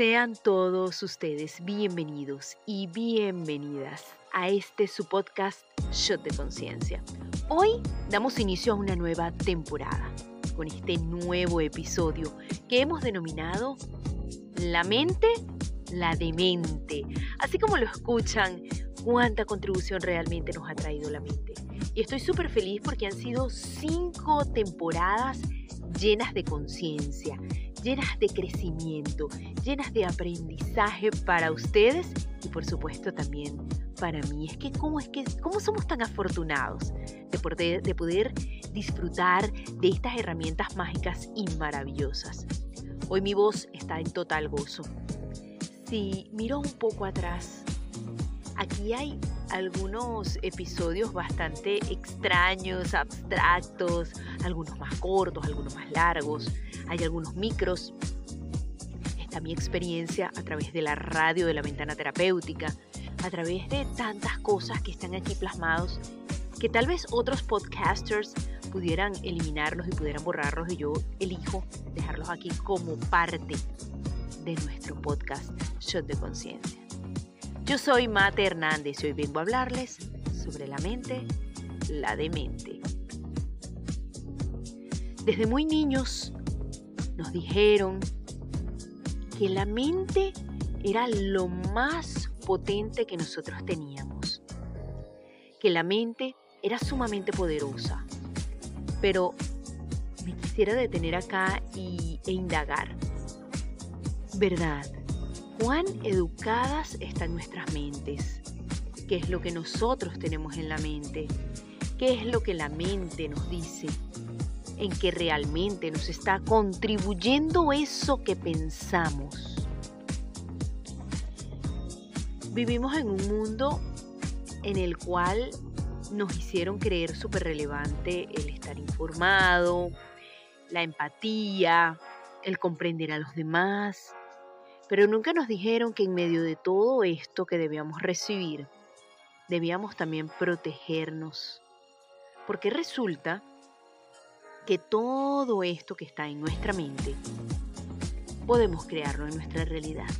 Sean todos ustedes bienvenidos y bienvenidas a este su podcast Shot de Conciencia. Hoy damos inicio a una nueva temporada con este nuevo episodio que hemos denominado La mente, la demente. Así como lo escuchan, cuánta contribución realmente nos ha traído la mente. Y estoy súper feliz porque han sido cinco temporadas llenas de conciencia, llenas de crecimiento, llenas de aprendizaje para ustedes y por supuesto también para mí. Es que cómo es que cómo somos tan afortunados de poder, de poder disfrutar de estas herramientas mágicas y maravillosas. Hoy mi voz está en total gozo. Si miro un poco atrás, aquí hay algunos episodios bastante extraños, abstractos, algunos más cortos, algunos más largos, hay algunos micros. Está mi experiencia a través de la radio de la ventana terapéutica, a través de tantas cosas que están aquí plasmados, que tal vez otros podcasters pudieran eliminarlos y pudieran borrarlos y yo elijo dejarlos aquí como parte de nuestro podcast Shot de Conciencia. Yo soy Mate Hernández y hoy vengo a hablarles sobre la mente, la demente. Desde muy niños nos dijeron que la mente era lo más potente que nosotros teníamos, que la mente era sumamente poderosa. Pero me quisiera detener acá y, e indagar. ¿Verdad? Cuán educadas están nuestras mentes, qué es lo que nosotros tenemos en la mente, qué es lo que la mente nos dice, en qué realmente nos está contribuyendo eso que pensamos. Vivimos en un mundo en el cual nos hicieron creer súper relevante el estar informado, la empatía, el comprender a los demás, pero nunca nos dijeron que en medio de todo esto que debíamos recibir, debíamos también protegernos. Porque resulta que todo esto que está en nuestra mente, podemos crearlo en nuestra realidad.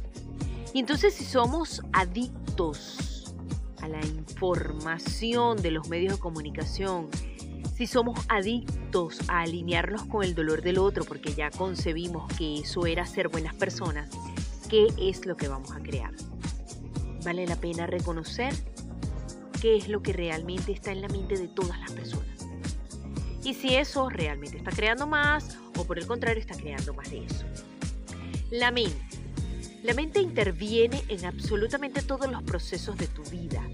Y entonces si somos adictos a la información de los medios de comunicación, si somos adictos a alinearnos con el dolor del otro porque ya concebimos que eso era ser buenas personas, qué es lo que vamos a crear. Vale la pena reconocer qué es lo que realmente está en la mente de todas las personas. Y si eso realmente está creando más o por el contrario está creando más de eso. La mente. La mente interviene en absolutamente todos los procesos de tu vida.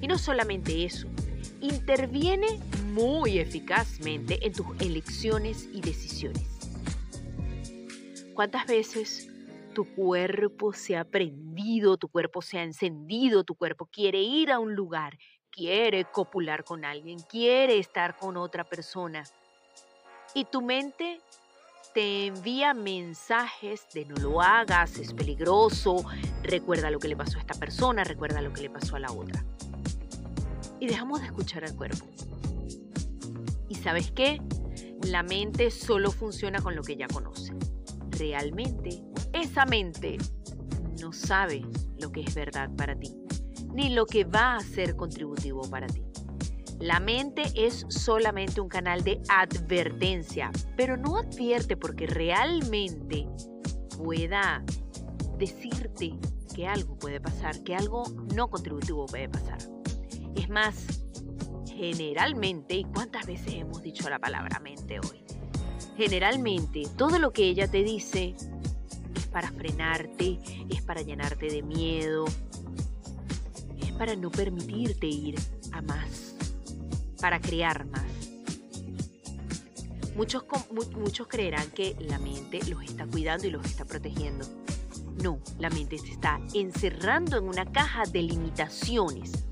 Y no solamente eso, interviene muy eficazmente en tus elecciones y decisiones. ¿Cuántas veces tu cuerpo se ha prendido, tu cuerpo se ha encendido, tu cuerpo quiere ir a un lugar, quiere copular con alguien, quiere estar con otra persona. Y tu mente te envía mensajes de no lo hagas, es peligroso, recuerda lo que le pasó a esta persona, recuerda lo que le pasó a la otra. Y dejamos de escuchar al cuerpo. ¿Y sabes qué? La mente solo funciona con lo que ya conoce. Realmente esa mente no sabe lo que es verdad para ti, ni lo que va a ser contributivo para ti. La mente es solamente un canal de advertencia, pero no advierte porque realmente pueda decirte que algo puede pasar, que algo no contributivo puede pasar. Es más, generalmente, ¿y cuántas veces hemos dicho la palabra mente hoy? Generalmente, todo lo que ella te dice para frenarte, es para llenarte de miedo, es para no permitirte ir a más, para crear más. Muchos, muchos creerán que la mente los está cuidando y los está protegiendo. No, la mente se está encerrando en una caja de limitaciones.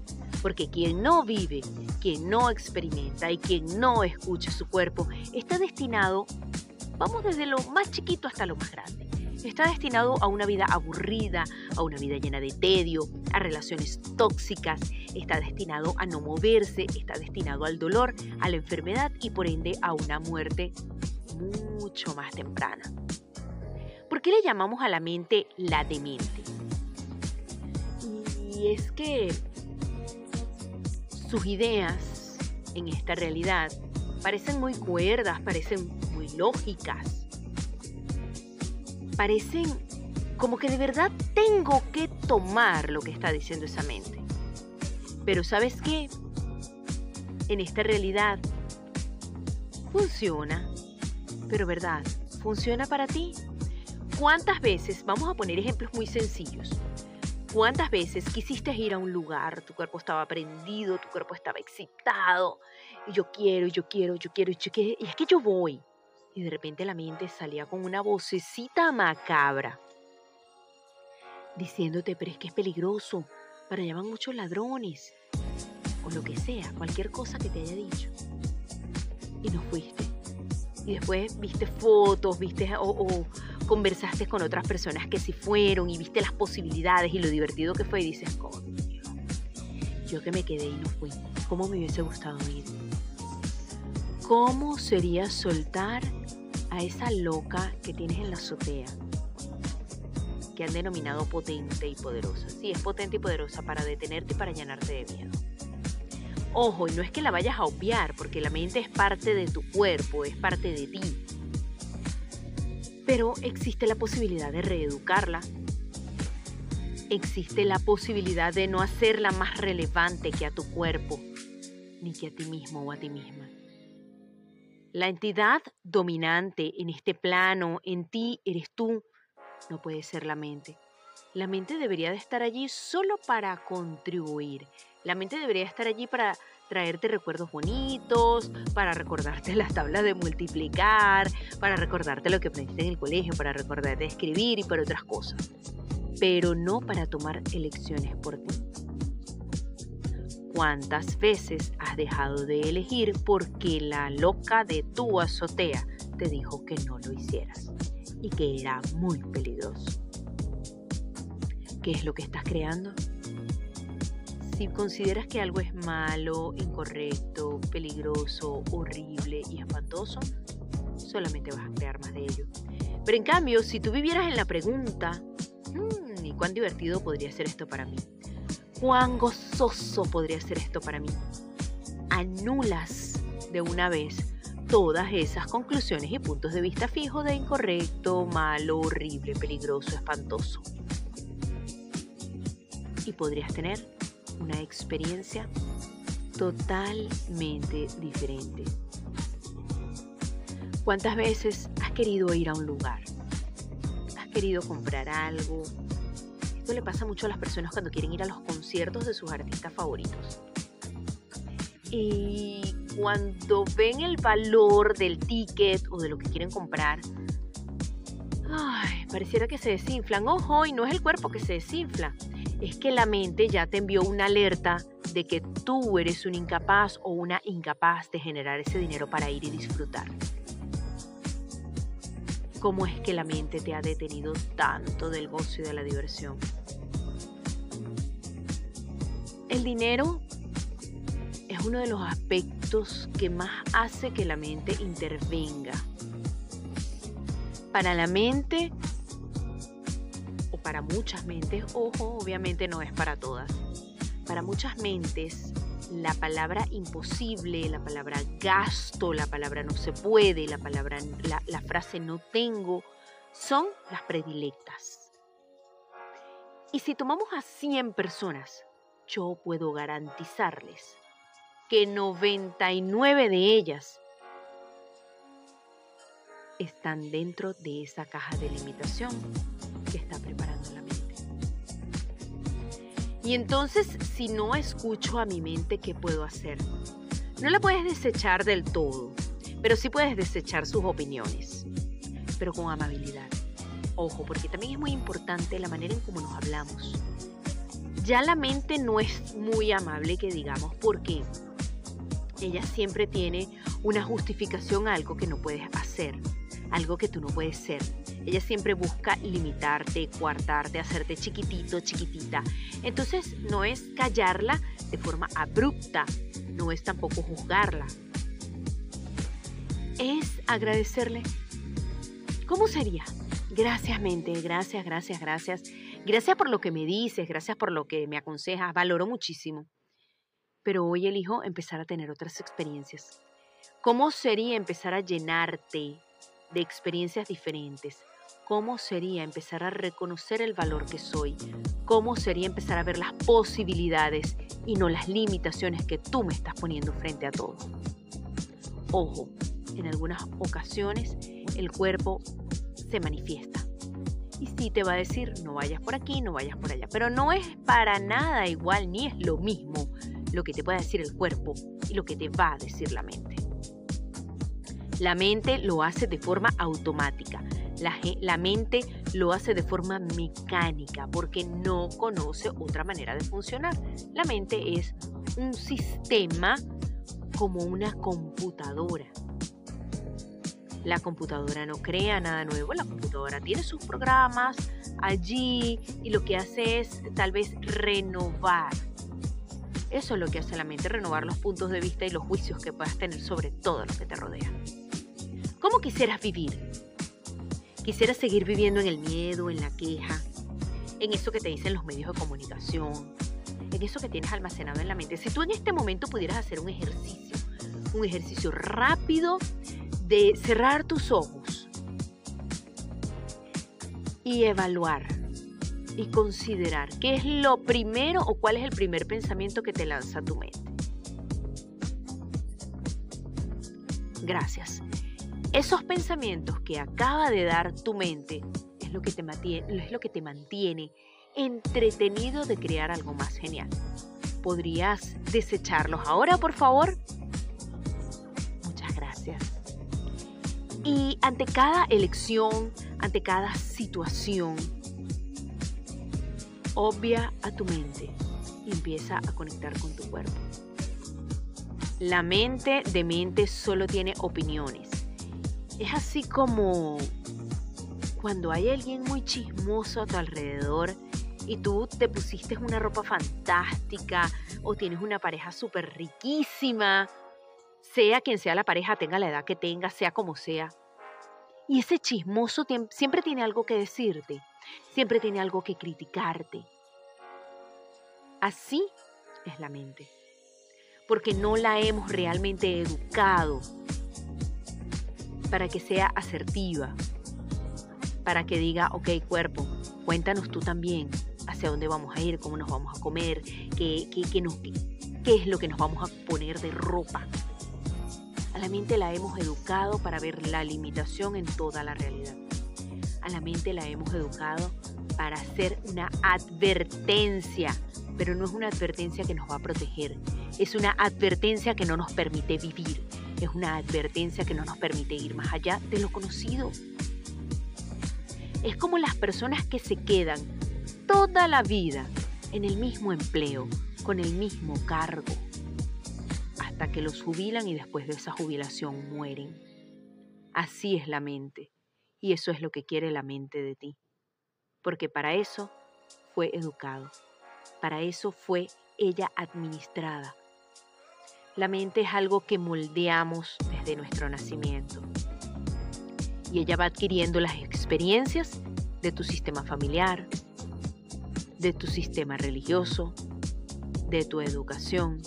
Porque quien no vive, quien no experimenta y quien no escucha su cuerpo está destinado, vamos desde lo más chiquito hasta lo más grande está destinado a una vida aburrida, a una vida llena de tedio, a relaciones tóxicas, está destinado a no moverse, está destinado al dolor, a la enfermedad y por ende a una muerte mucho más temprana. ¿Por qué le llamamos a la mente la demente? Y es que sus ideas en esta realidad parecen muy cuerdas, parecen muy lógicas, parecen como que de verdad tengo que tomar lo que está diciendo esa mente. Pero ¿sabes qué? En esta realidad funciona, pero ¿verdad? ¿Funciona para ti? ¿Cuántas veces, vamos a poner ejemplos muy sencillos, cuántas veces quisiste ir a un lugar, tu cuerpo estaba prendido, tu cuerpo estaba excitado, y yo quiero, yo quiero, yo quiero, yo quiero, y es que yo voy. Y de repente la mente salía con una vocecita macabra, diciéndote, pero es que es peligroso, para allá van muchos ladrones, o lo que sea, cualquier cosa que te haya dicho. Y no fuiste. Y después viste fotos, viste o, conversaste con otras personas que sí fueron y viste las posibilidades y lo divertido que fue y dices, coño, yo que me quedé y no fui, ¿cómo me hubiese gustado ir? ¿Cómo sería soltar a esa loca que tienes en la azotea? Que han denominado potente y poderosa. Sí, es potente y poderosa para detenerte y para llenarte de miedo. Ojo, y no es que la vayas a obviar, porque la mente es parte de tu cuerpo, es parte de ti. Pero existe la posibilidad de reeducarla. Existe la posibilidad de no hacerla más relevante que a tu cuerpo, ni que a ti mismo o a ti misma. La entidad dominante en este plano, en ti, eres tú, no puede ser la mente. La mente debería de estar allí solo para contribuir. La mente debería estar allí para traerte recuerdos bonitos, para recordarte las tablas de multiplicar, para recordarte lo que aprendiste en el colegio, para recordarte escribir y para otras cosas, pero no para tomar elecciones por ti. ¿Cuántas veces has dejado de elegir porque la loca de tu azotea te dijo que no lo hicieras y que era muy peligroso? ¿Qué es lo que estás creando? Si consideras que algo es malo, incorrecto, peligroso, horrible y espantoso, solamente vas a crear más de ello. Pero en cambio, si tú vivieras en la pregunta, hmm, ¿y cuán divertido podría ser esto para mí? ¿Cuán gozoso podría ser esto para mí? Anulas de una vez todas esas conclusiones y puntos de vista fijos de incorrecto, malo, horrible, peligroso, espantoso. Y podrías tener una experiencia totalmente diferente. ¿Cuántas veces has querido ir a un lugar? ¿Has querido comprar algo? Esto le pasa mucho a las personas cuando quieren ir a los conciertos de sus artistas favoritos. Y cuando ven el valor del ticket o de lo que quieren comprar, ay, pareciera que se desinflan. Ojo, y no es el cuerpo que se desinfla, es que la mente ya te envió una alerta de que tú eres un incapaz o una incapaz de generar ese dinero para ir y disfrutar. ¿Cómo es que la mente te ha detenido tanto del gozo y de la diversión? El dinero es uno de los aspectos que más hace que la mente intervenga. Para la mente, para muchas mentes, ojo, obviamente no es para todas. Para muchas mentes, la palabra imposible, la palabra gasto, la palabra no se puede, la palabra, la, la frase no tengo, son las predilectas. Y si tomamos a 100 personas, yo puedo garantizarles que 99 de ellas están dentro de esa caja de limitación que está preparando y entonces, si no escucho a mi mente, ¿qué puedo hacer? No la puedes desechar del todo, pero sí puedes desechar sus opiniones, pero con amabilidad. Ojo, porque también es muy importante la manera en cómo nos hablamos. Ya la mente no es muy amable, que digamos, porque ella siempre tiene una justificación a algo que no puedes hacer, algo que tú no puedes ser. Ella siempre busca limitarte, coartarte, hacerte chiquitito, chiquitita. Entonces no es callarla de forma abrupta, no es tampoco juzgarla. Es agradecerle. ¿Cómo sería? Gracias mente, gracias, gracias, gracias. Gracias por lo que me dices, gracias por lo que me aconsejas, valoro muchísimo. Pero hoy elijo empezar a tener otras experiencias. ¿Cómo sería empezar a llenarte de experiencias diferentes? ¿Cómo sería empezar a reconocer el valor que soy? ¿Cómo sería empezar a ver las posibilidades y no las limitaciones que tú me estás poniendo frente a todo? Ojo, en algunas ocasiones el cuerpo se manifiesta. Y sí te va a decir, no vayas por aquí, no vayas por allá. Pero no es para nada igual, ni es lo mismo lo que te puede decir el cuerpo y lo que te va a decir la mente. La mente lo hace de forma automática. La, la, mente lo hace de forma mecánica porque no conoce otra manera de funcionar. La mente es un sistema como una computadora. La computadora no crea nada nuevo, la computadora tiene sus programas allí y lo que hace es tal vez renovar. Eso es lo que hace la mente, renovar los puntos de vista y los juicios que puedas tener sobre todo lo que te rodea. ¿Cómo quisieras vivir? ¿Quisieras seguir viviendo en el miedo, en la queja, en eso que te dicen los medios de comunicación, en eso que tienes almacenado en la mente? Si tú en este momento pudieras hacer un ejercicio, un ejercicio rápido de cerrar tus ojos y evaluar y considerar qué es lo primero o cuál es el primer pensamiento que te lanza tu mente. Gracias. Esos pensamientos que acaba de dar tu mente es lo que te mantiene, es lo que te mantiene entretenido de crear algo más genial. ¿Podrías desecharlos ahora, por favor? Y ante cada elección, ante cada situación, obvia a tu mente y empieza a conectar con tu cuerpo. La mente de mente solo tiene opiniones. Es así como cuando hay alguien muy chismoso a tu alrededor y tú te pusiste una ropa fantástica o tienes una pareja súper riquísima sea quien sea la pareja, tenga la edad que tenga, sea como sea. Y ese chismoso siempre tiene algo que decirte, siempre tiene algo que criticarte. Así es la mente, porque no la hemos realmente educado para que sea asertiva, para que diga, ok cuerpo, cuéntanos tú también hacia dónde vamos a ir, cómo nos vamos a comer, qué, qué, es lo que nos vamos a poner de ropa. A la mente la hemos educado para ver la limitación en toda la realidad. A la mente la hemos educado para hacer una advertencia, pero no es una advertencia que nos va a proteger, es una advertencia que no nos permite vivir, es una advertencia que no nos permite ir más allá de lo conocido. Es como las personas que se quedan toda la vida en el mismo empleo, con el mismo cargo, hasta que los jubilan y después de esa jubilación mueren. Así es la mente, y eso es lo que quiere la mente de ti, porque para eso fue educado, para eso fue ella administrada. La mente es algo que moldeamos desde nuestro nacimiento, y ella va adquiriendo las experiencias de tu sistema familiar, de tu sistema religioso, de tu educación,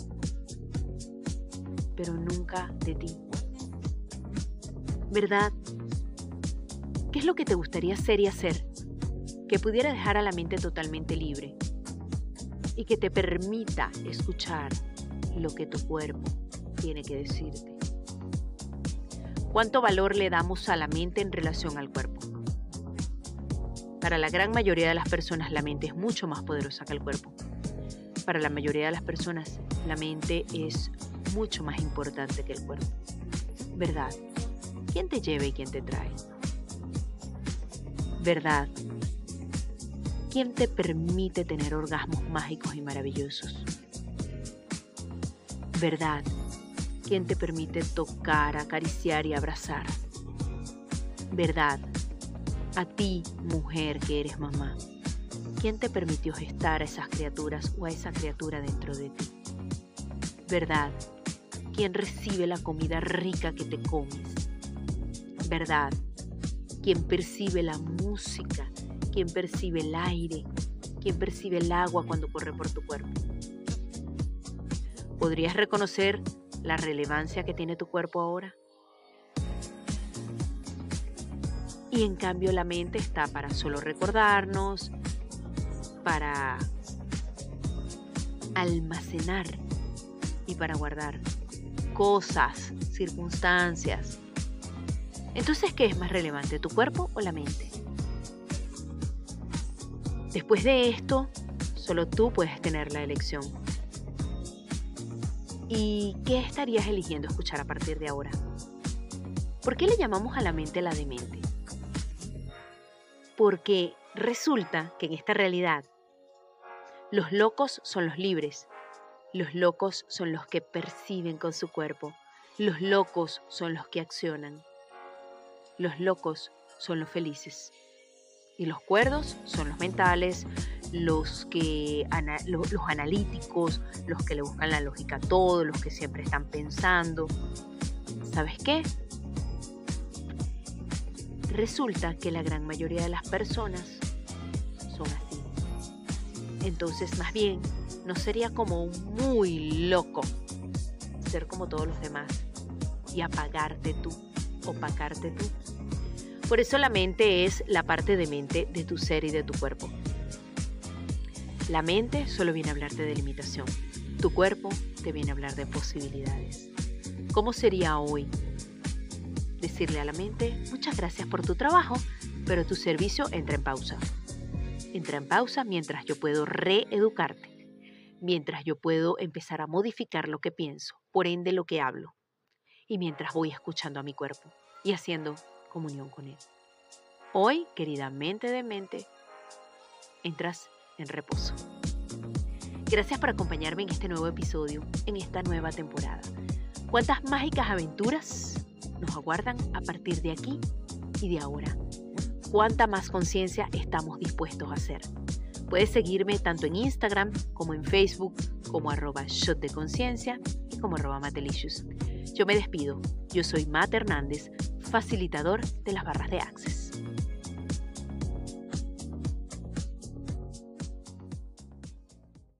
pero nunca de ti. ¿Verdad? ¿Qué es lo que te gustaría ser y hacer que pudiera dejar a la mente totalmente libre y que te permita escuchar lo que tu cuerpo tiene que decirte? ¿Cuánto valor le damos a la mente en relación al cuerpo? Para la gran mayoría de las personas la mente es mucho más poderosa que el cuerpo. Para la mayoría de las personas la mente es mucho más importante que el cuerpo. ¿Verdad? ¿Quién te lleva y quién te trae? ¿Verdad? ¿Quién te permite tener orgasmos mágicos y maravillosos? ¿Verdad? ¿Quién te permite tocar, acariciar y abrazar? ¿Verdad? A ti, mujer que eres mamá. ¿Quién te permitió gestar a esas criaturas o a esa criatura dentro de ti? ¿Verdad? Quien recibe la comida rica que te comes. ¿Verdad? quien percibe la música, quien percibe el aire, quien percibe el agua cuando corre por tu cuerpo. ¿Podrías reconocer la relevancia que tiene tu cuerpo ahora? Y en cambio la mente está para solo recordarnos, para almacenar y para guardar cosas, circunstancias. Entonces, ¿qué es más relevante, tu cuerpo o la mente? Después de esto, solo tú puedes tener la elección. ¿Y qué estarías eligiendo escuchar a partir de ahora? ¿Por qué le llamamos a la mente la demente? Porque resulta que en esta realidad los locos son los libres, los locos son los que perciben con su cuerpo, los locos son los que accionan, los locos son los felices y los cuerdos son los mentales, los que los, analíticos, los que le buscan la lógica a todo, los que siempre están pensando. ¿Sabes qué? Resulta que la gran mayoría de las personas son así. Entonces, más bien, no sería como muy loco ser como todos los demás y apagarte tú, opacarte tú. Por eso la mente es la parte de mente de tu ser y de tu cuerpo. La mente solo viene a hablarte de limitación. Tu cuerpo te viene a hablar de posibilidades. ¿Cómo sería hoy decirle a la mente, muchas gracias por tu trabajo, pero tu servicio entra en pausa. Entra en pausa mientras yo puedo reeducarte, mientras yo puedo empezar a modificar lo que pienso, por ende lo que hablo, y mientras voy escuchando a mi cuerpo y haciendo comunión con él. Hoy, querida mente de mente, entras en reposo. Gracias por acompañarme en este nuevo episodio, en esta nueva temporada. ¿Cuántas mágicas aventuras nos aguardan a partir de aquí y de ahora. ¿Cuánta más conciencia estamos dispuestos a hacer? Puedes seguirme tanto en Instagram como en Facebook como arroba shot de conciencia y como arroba matelicious. Yo me despido. Yo soy Matt Hernández, facilitador de las barras de Access.